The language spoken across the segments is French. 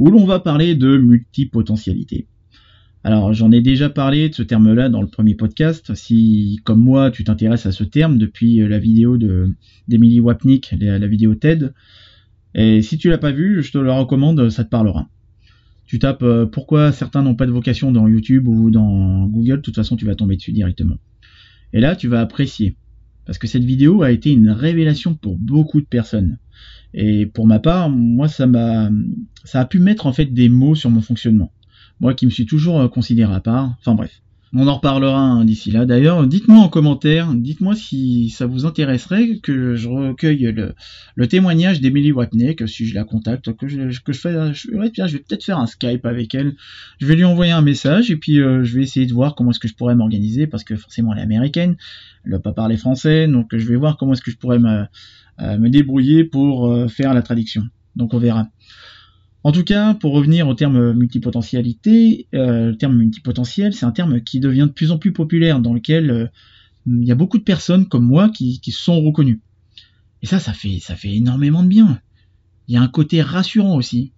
où l'on va parler de multipotentialité. Alors j'en ai déjà parlé de ce terme-là dans le premier podcast. Si, comme moi, tu t'intéresses à ce terme depuis la vidéo de d'Emily Wapnick, la, vidéo TED, et si tu l'as pas vu, je te le recommande, ça te parlera. Tu tapes euh, pourquoi certains n'ont pas de vocation dans YouTube ou dans Google, de toute façon tu vas tomber dessus directement. Et là tu vas apprécier. Parce que cette vidéo a été une révélation pour beaucoup de personnes. Et pour ma part, moi, ça m'a, ça a pu mettre en fait des mots sur mon fonctionnement. Moi qui me suis toujours euh, considéré à part. Enfin bref. On en reparlera hein, d'ici là. D'ailleurs, dites-moi en commentaire, dites-moi si ça vous intéresserait que je recueille le, témoignage d'Emily Watney, si je la contacte, que je, fais, je, vais peut-être faire un Skype avec elle. Je vais lui envoyer un message et puis euh, je vais essayer de voir comment est-ce que je pourrais m'organiser parce que forcément elle est américaine, elle va pas parler français, donc je vais voir comment est-ce que je pourrais me, euh, débrouiller pour euh, faire la traduction. Donc on verra. En tout cas, pour revenir au terme multipotentialité, euh, le terme multipotentiel, c'est un terme qui devient de plus en plus populaire, dans lequel il y a beaucoup de personnes comme moi qui, sont reconnues. Et ça, ça fait, ça fait énormément de bien. Il y a un côté rassurant aussi.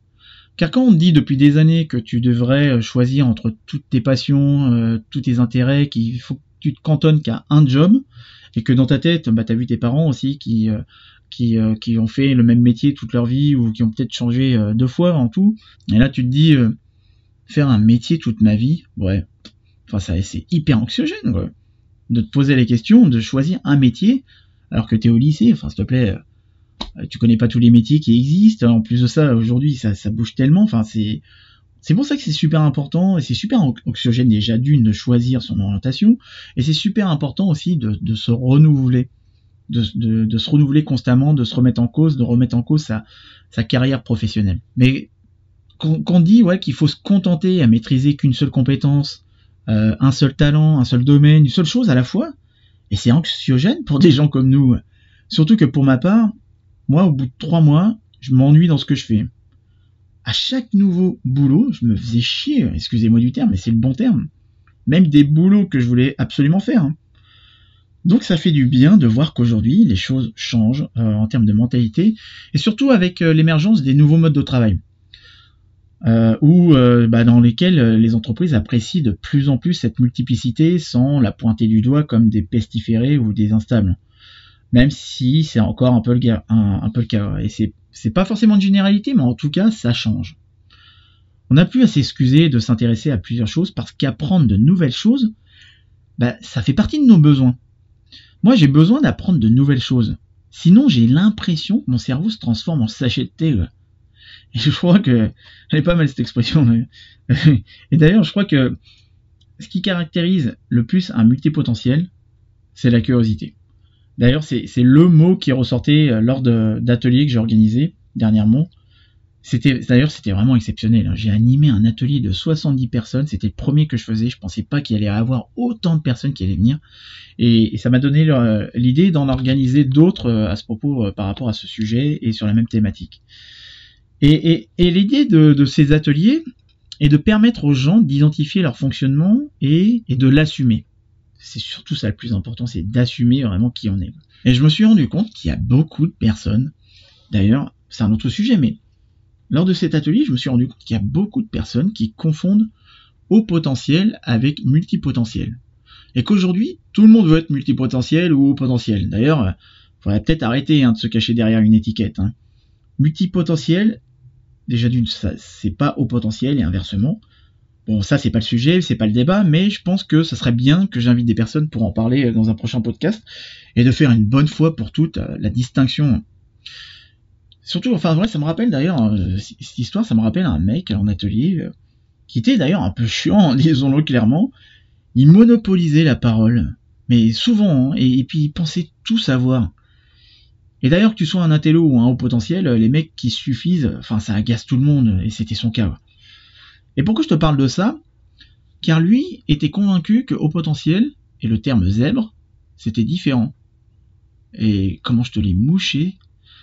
Car quand on dit depuis des années que tu devrais choisir entre toutes tes passions, tous tes intérêts, qu'il faut tu te cantonnes qu'à un job, et que dans ta tête, bah, tu as vu tes parents aussi qui, euh, qui, euh, qui, ont fait le même métier toute leur vie ou qui ont peut-être changé euh, deux fois en tout. Et là, tu te dis, faire un métier toute ma vie, ouais, enfin, ça, c'est hyper anxiogène, ouais. De te poser les questions, de choisir un métier alors que tu es au lycée, enfin, s'il te plaît, tu connais pas tous les métiers qui existent. En plus de ça, aujourd'hui, ça, ça bouge tellement, enfin, c'est c'est pour ça que c'est super important et c'est super anxiogène déjà d'une de choisir son orientation et c'est super important aussi de, se renouveler, de, se renouveler constamment, de se remettre en cause, de remettre en cause sa, carrière professionnelle. Mais qu'on dit ouais qu'il faut se contenter à maîtriser qu'une seule compétence, euh, un seul talent, un seul domaine, une seule chose à la fois, et c'est anxiogène pour des gens comme nous. Surtout que pour ma part, moi au bout de trois mois, je m'ennuie dans ce que je fais à chaque nouveau boulot, je me faisais chier, excusez-moi du terme, mais c'est le bon terme. Même des boulots que je voulais absolument faire. Hein. Donc ça fait du bien de voir qu'aujourd'hui les choses changent euh, en termes de mentalité et surtout avec euh, l'émergence des nouveaux modes de travail. Euh, ou bah, dans lesquels les entreprises apprécient de plus en plus cette multiplicité sans la pointer du doigt comme des pestiférés ou des instables. Même si c'est encore un peu le, un peu le cas. Et c'est c'est pas forcément de généralité, mais en tout cas, ça change. On n'a plus à s'excuser de s'intéresser à plusieurs choses parce qu'apprendre de nouvelles choses, bah, ça fait partie de nos besoins. Moi, j'ai besoin d'apprendre de nouvelles choses. Sinon, j'ai l'impression que mon cerveau se transforme en sachet de thé. Et je crois que elle est pas mal cette expression. Et d'ailleurs, je crois que ce qui caractérise le plus un multipotentiel, c'est la curiosité. D'ailleurs, c'est le mot qui est ressorti euh, lors d'ateliers que j'ai organisés dernièrement. D'ailleurs c'était vraiment exceptionnel. Hein. J'ai animé un atelier de 70 personnes. C'était le premier que je faisais. Je pensais pas qu'il allait y avoir autant de personnes qui allaient venir. Et, ça m'a donné l'idée d'en organiser d'autres euh, à ce propos euh, par rapport à ce sujet et sur la même thématique. Et, l'idée de, ces ateliers est de permettre aux gens d'identifier leur fonctionnement et de l'assumer c'est surtout ça le plus important, c'est d'assumer vraiment qui on est. Et je me suis rendu compte qu'il y a beaucoup de personnes, d'ailleurs, c'est un autre sujet, mais lors de cet atelier, je me suis rendu compte qu'il y a beaucoup de personnes qui confondent haut potentiel avec multipotentiel. Et qu'aujourd'hui, tout le monde veut être multipotentiel ou haut potentiel. D'ailleurs, il faudrait peut-être arrêter hein, de se cacher derrière une étiquette. Hein. Multipotentiel, déjà d'une, c'est pas haut potentiel et inversement. Bon, ça c'est pas le sujet, c'est pas le débat, mais je pense que ce serait bien que j'invite des personnes pour en parler dans un prochain podcast et de faire une bonne fois pour toutes euh, la distinction. Surtout, enfin vrai, ça me rappelle d'ailleurs euh, cette histoire, ça me rappelle un mec en atelier euh, qui était d'ailleurs un peu chiant, disons-le clairement. Il monopolisait la parole, mais souvent, hein, et, puis il pensait tout savoir. Et d'ailleurs, que tu sois un intello ou un haut potentiel, les mecs qui suffisent, enfin, ça agace tout le monde, et c'était son cas. Et pourquoi je te parle de ça? Car lui était convaincu que haut potentiel et le terme zèbre, c'était différent. Et comment je te l'ai mouché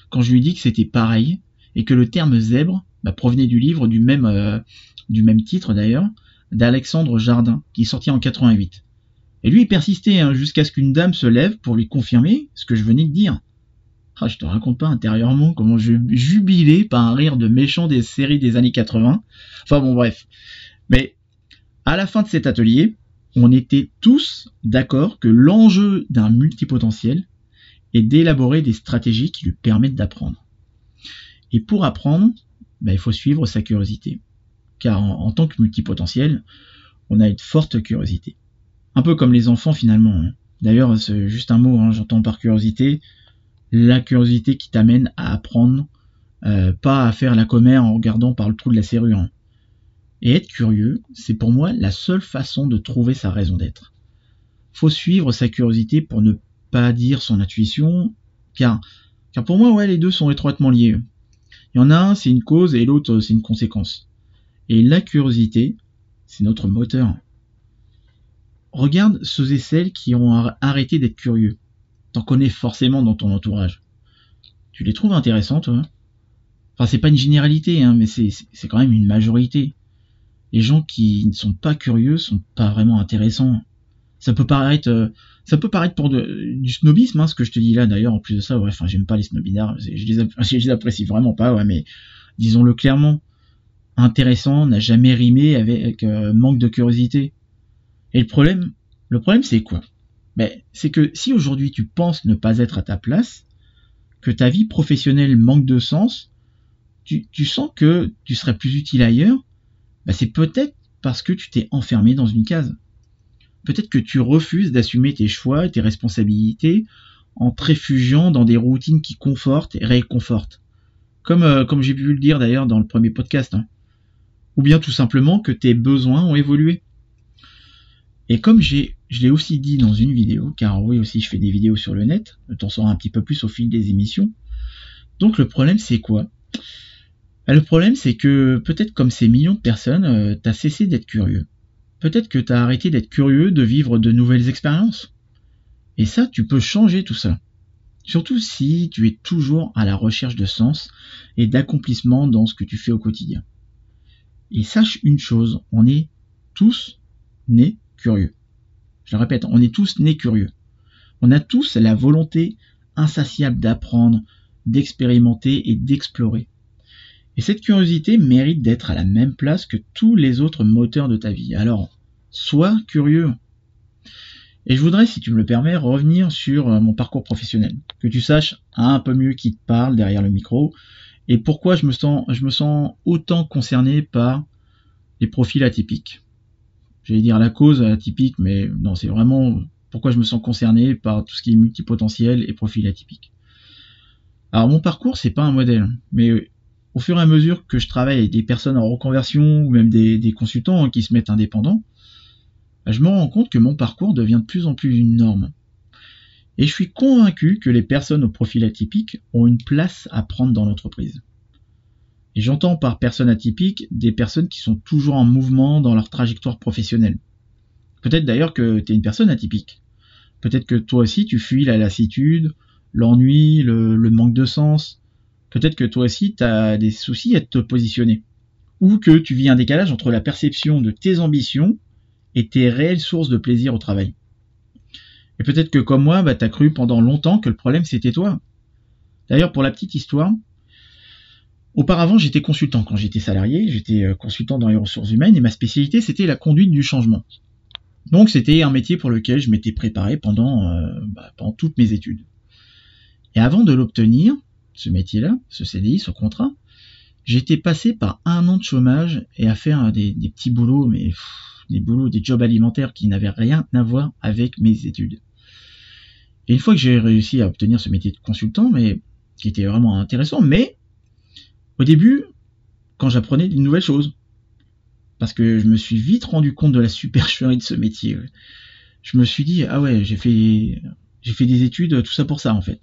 quand je lui ai dit que c'était pareil et que le terme zèbre bah, provenait du livre du même, euh, du même titre d'ailleurs, d'Alexandre Jardin, qui est sorti en 88. Et lui, il persistait hein, jusqu'à ce qu'une dame se lève pour lui confirmer ce que je venais de dire. Ah, je te raconte pas intérieurement comment je jubilais par un rire de méchant des séries des années 80. Enfin bon, bref. Mais à la fin de cet atelier, on était tous d'accord que l'enjeu d'un multipotentiel est d'élaborer des stratégies qui lui permettent d'apprendre. Et pour apprendre, ben, il faut suivre sa curiosité. Car en, tant que multipotentiel, on a une forte curiosité. Un peu comme les enfants finalement. Hein. D'ailleurs, juste un mot, hein, j'entends par curiosité, la curiosité qui t'amène à apprendre, euh, pas à faire la commère en regardant par le trou de la serrure. Hein. Et être curieux, c'est pour moi la seule façon de trouver sa raison d'être. Faut suivre sa curiosité pour ne pas dire son intuition, car, car pour moi, ouais, les deux sont étroitement liés. Il y en a un, c'est une cause, et l'autre, c'est une conséquence. Et la curiosité, c'est notre moteur. Regarde ceux et celles qui ont arrêté d'être curieux. T'en connais forcément dans ton entourage. Tu les trouves intéressants, toi Enfin, c'est pas une généralité, hein, mais c'est quand même une majorité. Les gens qui ne sont pas curieux sont pas vraiment intéressants. Ça peut paraître, euh, ça peut paraître pour du snobisme, hein, ce que je te dis là d'ailleurs. En plus de ça, ouais, enfin, j'aime pas les snobinards, je les, je les apprécie vraiment pas, mais disons-le clairement, intéressant n'a jamais rimé avec euh, manque de curiosité. Et le problème, le problème c'est quoi? Ben, c'est que si aujourd'hui tu penses ne pas être à ta place, que ta vie professionnelle manque de sens, tu, sens que tu serais plus utile ailleurs, ben c'est peut-être parce que tu t'es enfermé dans une case. Peut-être que tu refuses d'assumer tes choix et tes responsabilités en te réfugiant dans des routines qui confortent et réconfortent. Comme, euh, comme j'ai pu le dire d'ailleurs dans le premier podcast. Hein. Ou bien tout simplement que tes besoins ont évolué. Et comme j'ai, je l'ai aussi dit dans une vidéo, car oui aussi je fais des vidéos sur le net, t'en sauras un petit peu plus au fil des émissions. Donc le problème c'est quoi? Bah, Le problème c'est que peut-être comme ces millions de personnes, euh, t'as cessé d'être curieux. Peut-être que t'as arrêté d'être curieux de vivre de nouvelles expériences. Et ça, tu peux changer tout ça. Surtout si tu es toujours à la recherche de sens et d'accomplissement dans ce que tu fais au quotidien. Et sache une chose, on est tous nés curieux. Je le répète, on est tous nés curieux. On a tous la volonté insatiable d'apprendre, d'expérimenter et d'explorer. Et cette curiosité mérite d'être à la même place que tous les autres moteurs de ta vie. Alors, sois curieux. Et je voudrais, si tu me le permets, revenir sur euh, mon parcours professionnel. Que tu saches un peu mieux qui te parle derrière le micro et pourquoi je me sens, je me sens autant concerné par les profils atypiques. J'allais dire la cause atypique, mais non, c'est vraiment pourquoi je me sens concerné par tout ce qui est multipotentiel et profil atypique. Alors mon parcours, c'est pas un modèle, mais au fur et à mesure que je travaille avec des personnes en reconversion ou même des, consultants hein, qui se mettent indépendants, bah, je me rends compte que mon parcours devient de plus en plus une norme. Et je suis convaincu que les personnes au profil atypique ont une place à prendre dans l'entreprise. Et j'entends par personnes atypiques des personnes qui sont toujours en mouvement dans leur trajectoire professionnelle. Peut-être d'ailleurs que tu es une personne atypique. Peut-être que toi aussi tu fuis la lassitude, l'ennui, le manque de sens, Peut-être que toi aussi, tu as des soucis à te positionner. Ou que tu vis un décalage entre la perception de tes ambitions et tes réelles sources de plaisir au travail. Et peut-être que comme moi, bah, tu as cru pendant longtemps que le problème c'était toi. D'ailleurs, pour la petite histoire, auparavant j'étais consultant quand j'étais salarié, j'étais euh, consultant dans les ressources humaines et ma spécialité c'était la conduite du changement. Donc c'était un métier pour lequel je m'étais préparé pendant, euh, bah, pendant toutes mes études. Et avant de l'obtenir, ce métier-là, ce CDI, ce contrat, j'étais passé par un an de chômage et à faire des, petits boulots, mais des boulots, des jobs alimentaires qui n'avaient rien à voir avec mes études. Et une fois que j'ai réussi à obtenir ce métier de consultant, mais qui était vraiment intéressant, mais au début, quand j'apprenais de nouvelles choses, parce que je me suis vite rendu compte de la supercherie de ce métier. Je me suis dit ah ouais, j'ai fait j'ai fait des études, tout ça pour ça en fait.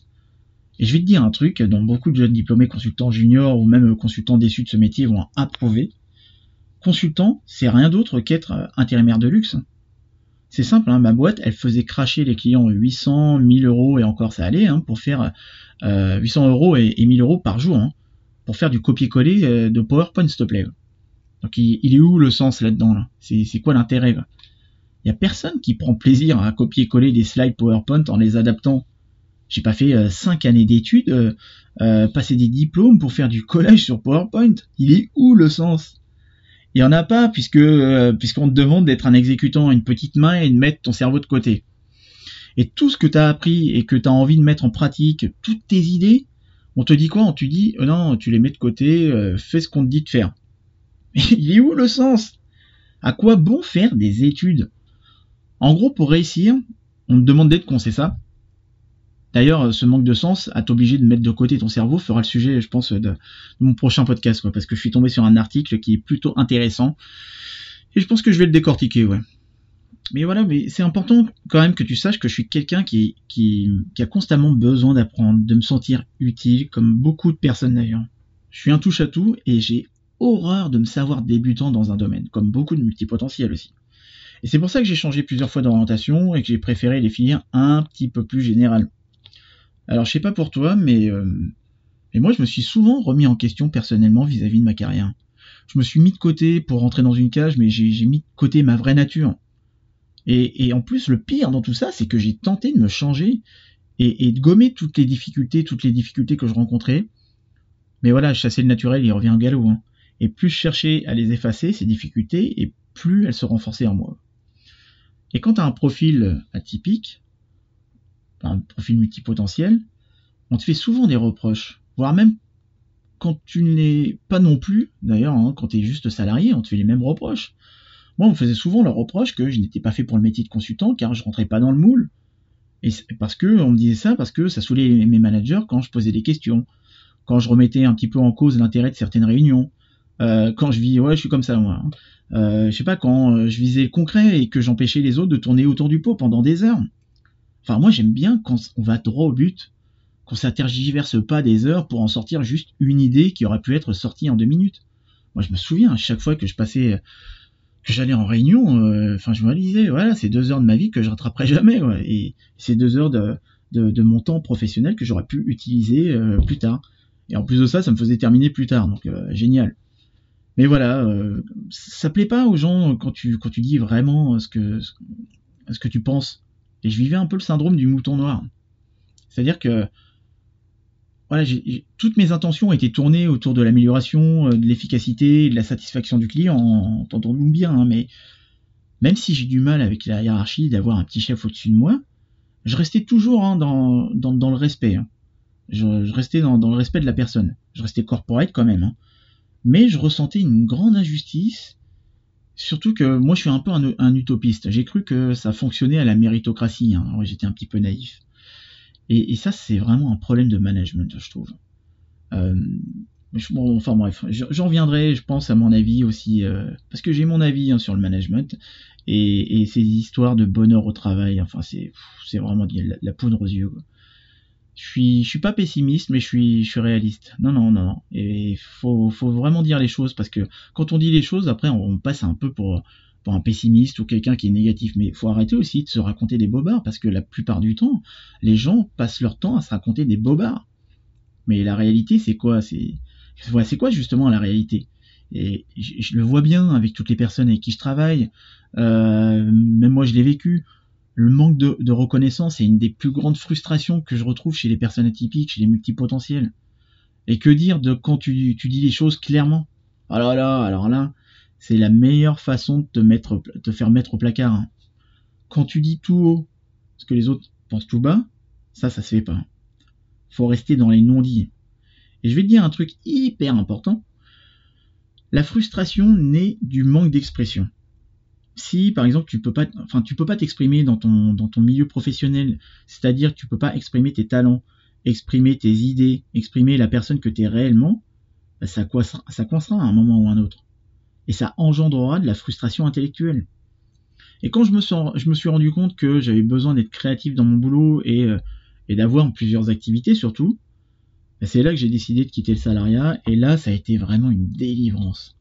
Et je vais te dire un truc dont beaucoup de jeunes diplômés consultants juniors ou même consultants déçus de ce métier vont approuver. Consultant, c'est rien d'autre qu'être euh, intérimaire de luxe. C'est simple, hein, ma boîte, elle faisait cracher les clients 800, 1000 euros et encore ça allait, hein, pour faire 800 euh, euros et, 1000 euros par jour, hein, pour faire du copier-coller euh, de PowerPoint, s'il te plaît. Donc il, est où le sens là-dedans là, C'est quoi l'intérêt Il y a personne qui prend plaisir à copier-coller des slides PowerPoint en les adaptant. J'ai pas fait 5 années d'études, passer des diplômes pour faire du collage sur PowerPoint. Il est où le sens? Il y en a pas puisque euh, puisqu'on te demande d'être un exécutant une petite main et de mettre ton cerveau de côté. Et tout ce que tu as appris et que tu as envie de mettre en pratique, toutes tes idées, on te dit quoi? On te dit oh non, tu les mets de côté, euh, fais ce qu'on te dit de faire. Il est où le sens? À quoi bon faire des études? En gros, pour réussir, on te demande d'être con, c'est ça? D'ailleurs, ce manque de sens à t'obliger de mettre de côté ton cerveau fera le sujet, je pense, de, mon prochain podcast, quoi, parce que je suis tombé sur un article qui est plutôt intéressant. Et je pense que je vais le décortiquer, ouais. Mais voilà, mais c'est important quand même que tu saches que je suis quelqu'un qui, qui, a constamment besoin d'apprendre, de me sentir utile, comme beaucoup de personnes d'ailleurs. Je suis un touche à tout et j'ai horreur de me savoir débutant dans un domaine, comme beaucoup de multipotentiels aussi. Et c'est pour ça que j'ai changé plusieurs fois d'orientation et que j'ai préféré les filières un petit peu plus générales. Alors je sais pas pour toi, euh, mais moi je me suis souvent remis en question personnellement vis-à-vis de ma carrière. Je me suis mis de côté pour rentrer dans une cage, mais j'ai mis de côté ma vraie nature. Et, en plus, le pire dans tout ça, c'est que j'ai tenté de me changer et, de gommer toutes les difficultés, toutes les difficultés que je rencontrais. Mais voilà, chasser le naturel, il revient au galop. Hein. Et plus je cherchais à les effacer, ces difficultés, et plus elles se renforçaient en moi. Et quand tu as un profil atypique, un profil multipotentiel, on te fait souvent des reproches, voire même quand tu n'es pas non plus, d'ailleurs, hein, quand tu es juste salarié, on te fait les mêmes reproches. Moi, on me faisait souvent le reproche que je n'étais pas fait pour le métier de consultant car je rentrais pas dans le moule. Et parce que on me disait ça parce que ça saoulait mes managers quand je posais des questions, quand je remettais un petit peu en cause l'intérêt de certaines réunions, euh, quand je vis, ouais, je suis comme ça moi. Hein. Euh, je sais pas quand euh, je visais le concret et que j'empêchais les autres de tourner autour du pot pendant des heures. Enfin, moi, j'aime bien quand on va droit au but, qu'on s'intergiverse pas des heures pour en sortir juste une idée qui aurait pu être sortie en deux minutes. Moi, je me souviens, à chaque fois que je passais, que j'allais en réunion, euh, enfin, je me disais, voilà, c'est deux heures de ma vie que je rattraperai jamais, et c'est deux heures de, de, mon temps professionnel que j'aurais pu utiliser euh, plus tard. Et en plus de ça, ça me faisait terminer plus tard, donc euh, génial. Mais voilà, ça plaît pas aux gens quand tu quand tu dis vraiment ce que ce que tu penses et je vivais un peu le syndrome du mouton noir. C'est-à-dire que voilà, toutes mes intentions étaient tournées autour de l'amélioration, euh, de l'efficacité, de la satisfaction du client, entendons-nous bien, hein, mais même si j'ai du mal avec la hiérarchie d'avoir un petit chef au-dessus de moi, je restais toujours hein, dans, le respect. Hein. Je, restais dans, le respect de la personne. Je restais corporate quand même. Mais je ressentais une grande injustice Surtout que moi je suis un peu un, utopiste. J'ai cru que ça fonctionnait à la méritocratie. J'étais un petit peu naïf. Et, ça c'est vraiment un problème de management, je trouve. Euh, enfin bref, j'en reviendrai, je pense, à mon avis aussi, euh, parce que j'ai mon avis hein, sur le management et, ces histoires de bonheur au travail. Enfin, c'est vraiment la, la poudre aux yeux je suis, je suis pas pessimiste, mais je suis, je suis réaliste. Non, non, non, non. Et faut, faut vraiment dire les choses parce que quand on dit les choses, après, on, passe un peu pour, pour un pessimiste ou quelqu'un qui est négatif. Mais faut arrêter aussi de se raconter des bobards parce que la plupart du temps, les gens passent leur temps à se raconter des bobards. Mais la réalité, c'est quoi? C'est, quoi justement la réalité? Et je, le vois bien avec toutes les personnes avec qui je travaille. Euh, même moi, je l'ai vécu le manque de, reconnaissance est une des plus grandes frustrations que je retrouve chez les personnes atypiques, chez les multipotentiels. Et que dire de quand tu, dis les choses clairement? Alors là, alors là, c'est la meilleure façon de te, mettre, te faire mettre au placard. Quand tu dis tout haut ce que les autres pensent tout bas, ça, ça se fait pas. Faut rester dans les non-dits. Et je vais te dire un truc hyper important. La frustration naît du manque d'expression si par exemple tu peux pas enfin tu peux pas t'exprimer dans ton milieu professionnel, c'est-à-dire tu peux pas exprimer tes talents, exprimer tes idées, exprimer la personne que tu es réellement, bah, ça coincera, ça coincera à un moment ou à un autre. Et ça engendrera de la frustration intellectuelle. Et quand je me suis, rendu compte que j'avais besoin d'être créatif dans mon boulot et, euh, d'avoir plusieurs activités surtout, bah, c'est là que j'ai décidé de quitter le salariat, et là, ça a été vraiment une délivrance.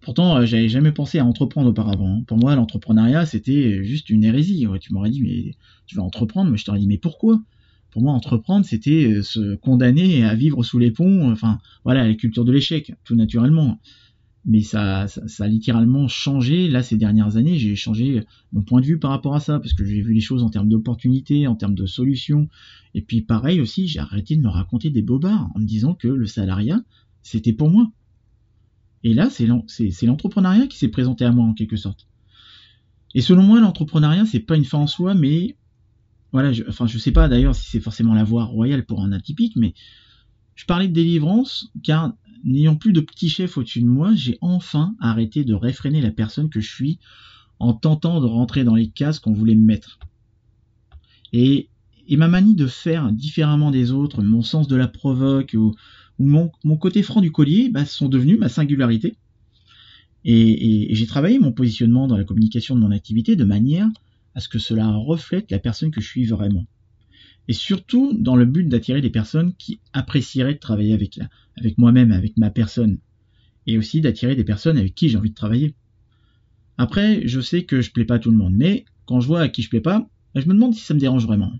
Pourtant, euh, j'avais jamais pensé à entreprendre auparavant. Pour moi, l'entrepreneuriat, c'était juste une hérésie. tu m'aurais dit, mais tu vas entreprendre, mais je t'aurais dit, mais pourquoi? Pour moi, entreprendre, c'était euh, se condamner à vivre sous les ponts, enfin, voilà, la culture de l'échec, tout naturellement mais ça, ça, a littéralement changé. Là, ces dernières années, j'ai changé mon point de vue par rapport à ça, parce que j'ai vu les choses en termes d'opportunités, en termes de solutions. Et puis, pareil aussi, j'ai arrêté de me raconter des bobards en me disant que le salariat, c'était pour moi. Et là, c'est l'entrepreneuriat qui s'est présenté à moi, en quelque sorte. Et selon moi, l'entrepreneuriat, c'est pas une fin en soi, mais voilà, je, enfin, je sais pas d'ailleurs si c'est forcément la voie royale pour un atypique, mais je parlais de délivrance, car n'ayant plus de petit chef au-dessus de moi, j'ai enfin arrêté de réfréner la personne que je suis en tentant de rentrer dans les cases qu'on voulait me mettre. Et, ma manie de faire différemment des autres, mon sens de la provoque ou, mon, côté franc du collier bah, sont devenus ma singularité. Et, et j'ai travaillé mon positionnement dans la communication de mon activité de manière à ce que cela reflète la personne que je suis vraiment et surtout dans le but d'attirer des personnes qui apprécieraient de travailler avec, avec moi-même, avec ma personne, et aussi d'attirer des personnes avec qui j'ai envie de travailler. Après, je sais que je plais pas à tout le monde, mais quand je vois à qui je plais pas, je me demande si ça me dérange vraiment.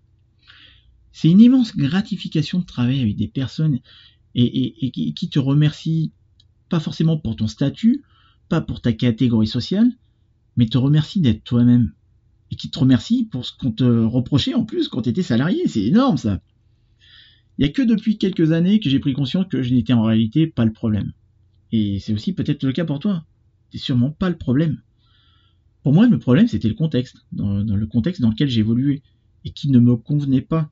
C'est une immense gratification de travailler avec des personnes et qui te remercient pas forcément pour ton statut, pas pour ta catégorie sociale, mais te remercient d'être toi-même et qui te remercie pour ce qu'on te reprochait en plus quand tu étais salarié. C'est énorme ça. Il n'y a que depuis quelques années que j'ai pris conscience que je n'étais en réalité pas le problème. Et c'est aussi peut-être le cas pour toi. C'est sûrement pas le problème. Pour moi, le problème, c'était le contexte, dans, le contexte dans lequel j'évoluais, et qui ne me convenait pas.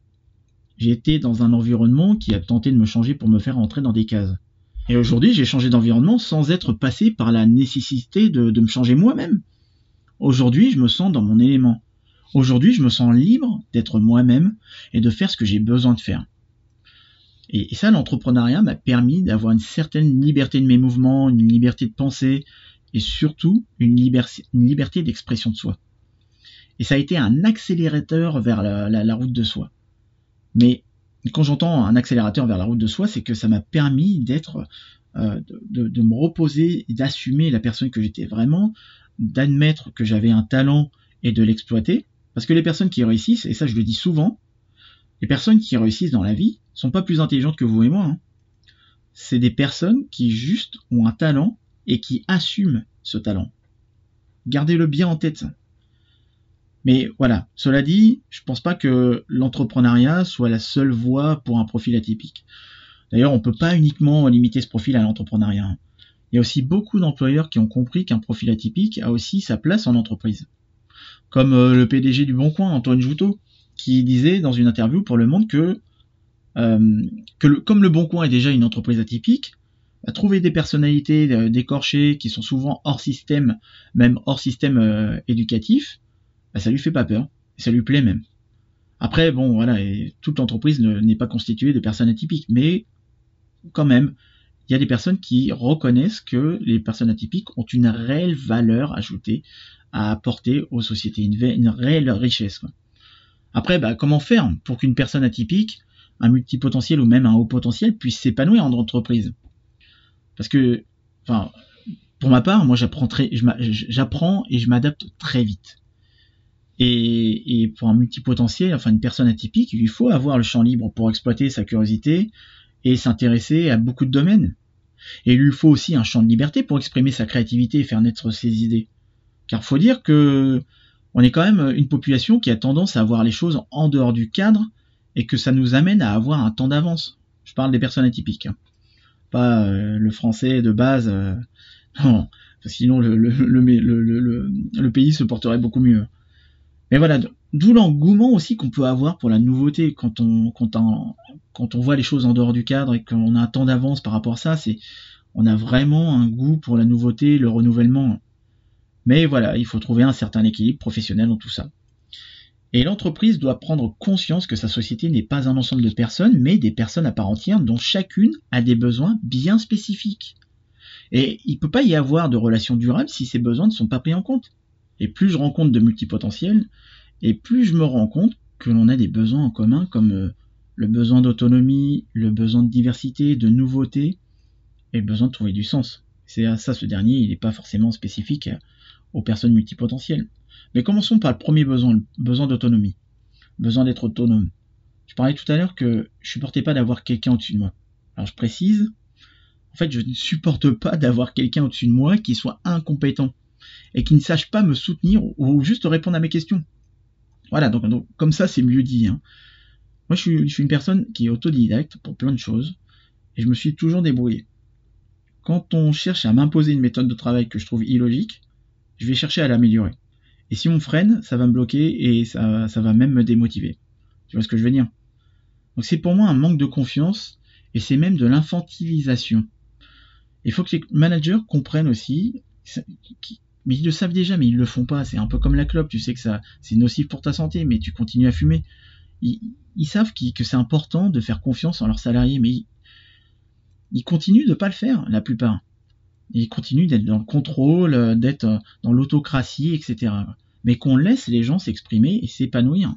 Été dans un environnement qui a tenté de me changer pour me faire entrer dans des cases. Et aujourd'hui, j'ai changé d'environnement sans être passé par la nécessité de me changer moi-même. Aujourd'hui, je me sens dans mon élément. Aujourd'hui, je me sens libre d'être moi-même et de faire ce que j'ai besoin de faire. Et, ça, l'entrepreneuriat m'a permis d'avoir une certaine liberté de mes mouvements, une liberté de penser et surtout une, liberté d'expression de soi. Et ça a été un accélérateur vers la, route de soi. Mais quand j'entends un accélérateur vers la route de soi, c'est que ça m'a permis d'être, euh, de, me reposer et d'assumer la personne que j'étais vraiment, d'admettre que j'avais un talent et de l'exploiter. Parce que les personnes qui réussissent, et ça je le dis souvent, les personnes qui réussissent dans la vie sont pas plus intelligentes que vous et moi. Hein. C'est des personnes qui juste ont un talent et qui assument ce talent. Gardez-le bien en tête. Mais voilà, cela dit, je pense pas que l'entrepreneuriat soit la seule voie pour un profil atypique. D'ailleurs, on peut pas uniquement limiter ce profil à l'entrepreneuriat. Il y a aussi beaucoup d'employeurs qui ont compris qu'un profil atypique a aussi sa place en entreprise. Comme euh, le PDG du Bon Coin, Antoine Joutot, qui disait dans une interview pour Le Monde que, euh, comme le Bon Coin est déjà une entreprise atypique, à trouver des personnalités euh, décorchées qui sont souvent hors système, même hors système éducatif, bah, ça lui fait pas peur, ça lui plaît même. Après, bon, voilà, et toute entreprise n'est pas constituée de personnes atypiques, mais quand même, il y a des personnes qui reconnaissent que les personnes atypiques ont une réelle valeur ajoutée à apporter aux sociétés, une, réelle richesse. Après, bah, comment faire pour qu'une personne atypique, un multipotentiel ou même un haut potentiel puisse s'épanouir en entreprise? Parce que, pour ma part, moi j'apprends et je m'adapte très vite. Et, et, pour un multipotentiel, enfin une personne atypique, il faut avoir le champ libre pour exploiter sa curiosité, et s'intéresser à beaucoup de domaines. Et il lui faut aussi un champ de liberté pour exprimer sa créativité et faire naître ses idées. Car faut dire que on est quand même une population qui a tendance à voir les choses en dehors du cadre et que ça nous amène à avoir un temps d'avance. Je parle des personnes atypiques, hein. pas euh, le français de base. Euh, non, sinon le, pays se porterait beaucoup mieux. Mais voilà, d'où l'engouement aussi qu'on peut avoir pour la nouveauté quand on, voit les choses en dehors du cadre et qu'on a un temps d'avance par rapport à ça, c'est, on a vraiment un goût pour la nouveauté, le renouvellement. Mais voilà, il faut trouver un certain équilibre professionnel dans tout ça. Et l'entreprise doit prendre conscience que sa société n'est pas un ensemble de personnes, mais des personnes à part entière dont chacune a des besoins bien spécifiques. Et il ne peut pas y avoir de relation durable si ces besoins ne sont pas pris en compte. Et plus je rencontre de multipotentiels, et plus je me rends compte que l'on a des besoins en commun comme euh, le besoin d'autonomie, le besoin de diversité, de nouveauté, et le besoin de trouver du sens. C'est à ça ce dernier, il n'est pas forcément spécifique aux personnes multipotentielles. Mais commençons par le premier besoin, le besoin d'autonomie. Besoin d'être autonome. Je parlais tout à l'heure que je supportais pas d'avoir quelqu'un au-dessus de moi. Alors je précise, en fait, je ne supporte pas d'avoir quelqu'un au-dessus de moi qui soit incompétent et qui ne sache pas me soutenir ou juste répondre à mes questions. Voilà, donc, comme ça, c'est mieux dit. Hein. Moi, je suis, une personne qui est autodidacte pour plein de choses et je me suis toujours débrouillé. Quand on cherche à m'imposer une méthode de travail que je trouve illogique, je vais chercher à l'améliorer. Et si on freine, ça va me bloquer et ça va même me démotiver. Tu vois ce que je veux dire? Donc c'est pour moi un manque de confiance et c'est même de l'infantilisation. Il faut que les managers comprennent aussi, mais ils le savent déjà, mais ils le font pas. C'est un peu comme la clope, tu sais que ça, c'est nocif pour ta santé, mais tu continues à fumer. Ils, savent que c'est important de faire confiance en leurs salariés, mais ils, continuent de pas le faire, la plupart. Ils continuent d'être dans le contrôle, d'être dans l'autocratie, etc. Mais qu'on laisse les gens s'exprimer et s'épanouir.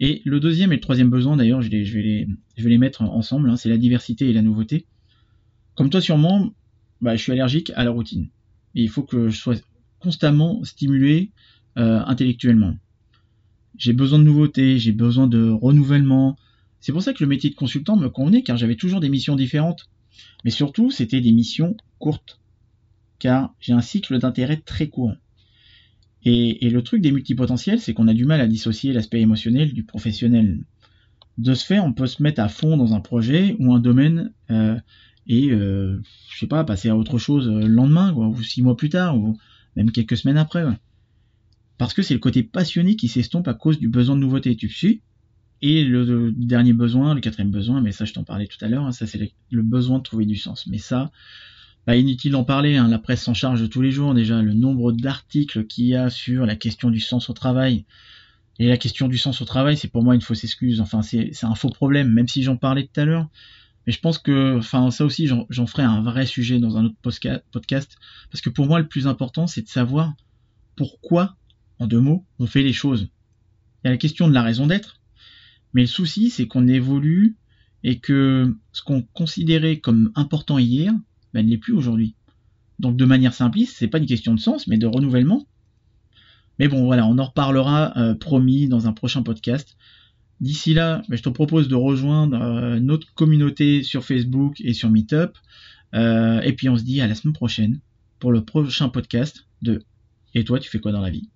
Et le deuxième et le troisième besoin, d'ailleurs, je, vais, les, je vais les mettre ensemble, hein, c'est la diversité et la nouveauté. Comme toi sûrement, bah, je suis allergique à la routine. Il faut que je sois constamment stimulé euh, intellectuellement. J'ai besoin de nouveautés, j'ai besoin de renouvellement. C'est pour ça que le métier de consultant me convenait, car j'avais toujours des missions différentes. Mais surtout, c'était des missions courtes, car j'ai un cycle d'intérêt très court. Et, le truc des multipotentiels, c'est qu'on a du mal à dissocier l'aspect émotionnel du professionnel. De ce fait, on peut se mettre à fond dans un projet ou un domaine euh, et, euh, je sais pas, passer à autre chose le lendemain, ou six mois plus tard, ou même quelques semaines après. Parce que c'est le côté passionné qui s'estompe à cause du besoin de nouveauté, tu suis Et le, dernier besoin, le quatrième besoin, mais ça je t'en parlais tout à l'heure, hein, ça c'est le besoin de trouver du sens. Mais ça, bah, inutile d'en parler, hein, la presse s'en charge tous les jours déjà, le nombre d'articles qu'il y a sur la question du sens au travail. Et la question du sens au travail, c'est pour moi une fausse excuse, enfin c'est un faux problème, même si j'en parlais tout à l'heure. Je pense que, enfin ça aussi, j'en ferai un vrai sujet dans un autre podcast, parce que pour moi le plus important, c'est de savoir pourquoi, en deux mots, on fait les choses. Il y a la question de la raison d'être, mais le souci, c'est qu'on évolue et que ce qu'on considérait comme important hier, ben, ne l'est plus aujourd'hui. Donc de manière simpliste, c'est pas une question de sens, mais de renouvellement. Mais bon, voilà, on en reparlera euh, promis dans un prochain podcast. D'ici là, ben, je te propose de rejoindre euh, notre communauté sur Facebook et sur Meetup. Euh, et puis on se dit à la semaine prochaine pour le prochain podcast de Et toi, tu fais quoi dans la vie?